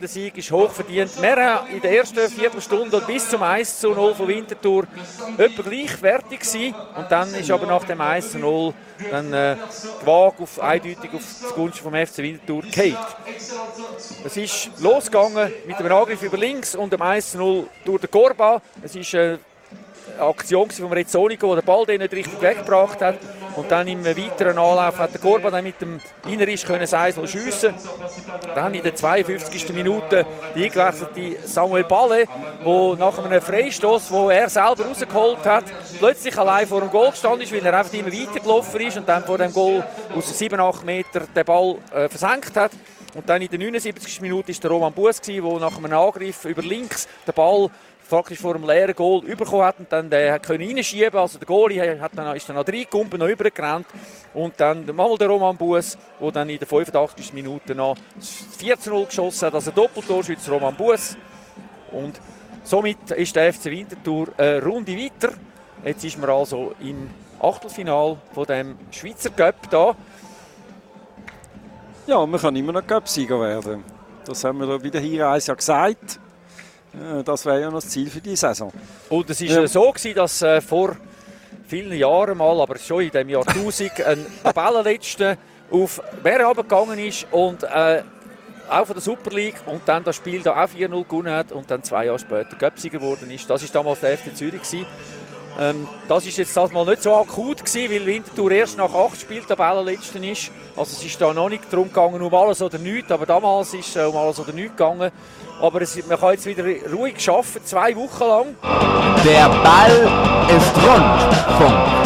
Der Sieg ist hochverdient. Wir haben in der ersten Viertelstunde bis zum 1 zu 0 von Winterthur etwa gleichwertig gewesen. Und dann ist aber nach dem 1 zu 0 dann äh, die Waage auf, eindeutig auf Gunst vom FC Winterthur gefallen. Es ist losgegangen mit dem Angriff über links und dem 1 zu 0 durch den Korba. Es ist äh, Aktion von Rezzonico, der den Ball den nicht richtig weggebracht hat. Und dann im weiteren Anlauf hat der Korban dann mit dem Innerisch können Seisel schiessen. Dann in der 52. Minute die eingewechselte Samuel Balle, wo nach einem Freistoß, wo er selber rausgeholt hat, plötzlich allein vor dem Goal gestanden ist, weil er einfach immer weitergelaufen ist und dann vor dem Goal aus 7, 8 Meter den Ball äh, versenkt hat. Und dann in der 79. Minute ist der Roman Buß, der nach einem Angriff über links den Ball faktisch vor dem leeren Goal bekommen hat und dann den können reinschieben Also der Goalie hat dann, ist dann noch reingekommen, noch übergerannt. Und dann mal der Roman Buß, der dann in der 85. Minute noch 14-0 geschossen hat. Also Doppeltorschütze Roman Buß. Und somit ist der FC Winterthur eine Runde weiter. Jetzt ist man also im Achtelfinal von dem Schweizer Cup da. Ja, man kann immer noch Cup-Sieger werden. Das haben wir wieder hier ja gesagt. Das wäre ja noch das Ziel für die Saison. Und es war ja. so, gewesen, dass äh, vor vielen Jahren mal, aber schon in dem Jahr 1000, ein Tabellenletzter auf Bern gegangen ist und äh, auch von der Super League und dann das Spiel da auch 4-0 gewonnen hat und dann zwei Jahre später Göpsiger geworden ist. Das war damals der FC Zürich. Gewesen. Ähm, das ist jetzt das mal nicht so akut gewesen, weil Winterthur erst nach acht Spielen Tabellenletzten ist. Also es ist da noch nicht darum gegangen, um alles oder nichts, aber damals ist es äh, um alles oder nichts gegangen. Aber es, man kann jetzt wieder ruhig arbeiten, zwei Wochen lang. Der Ball ist rund. Punkt.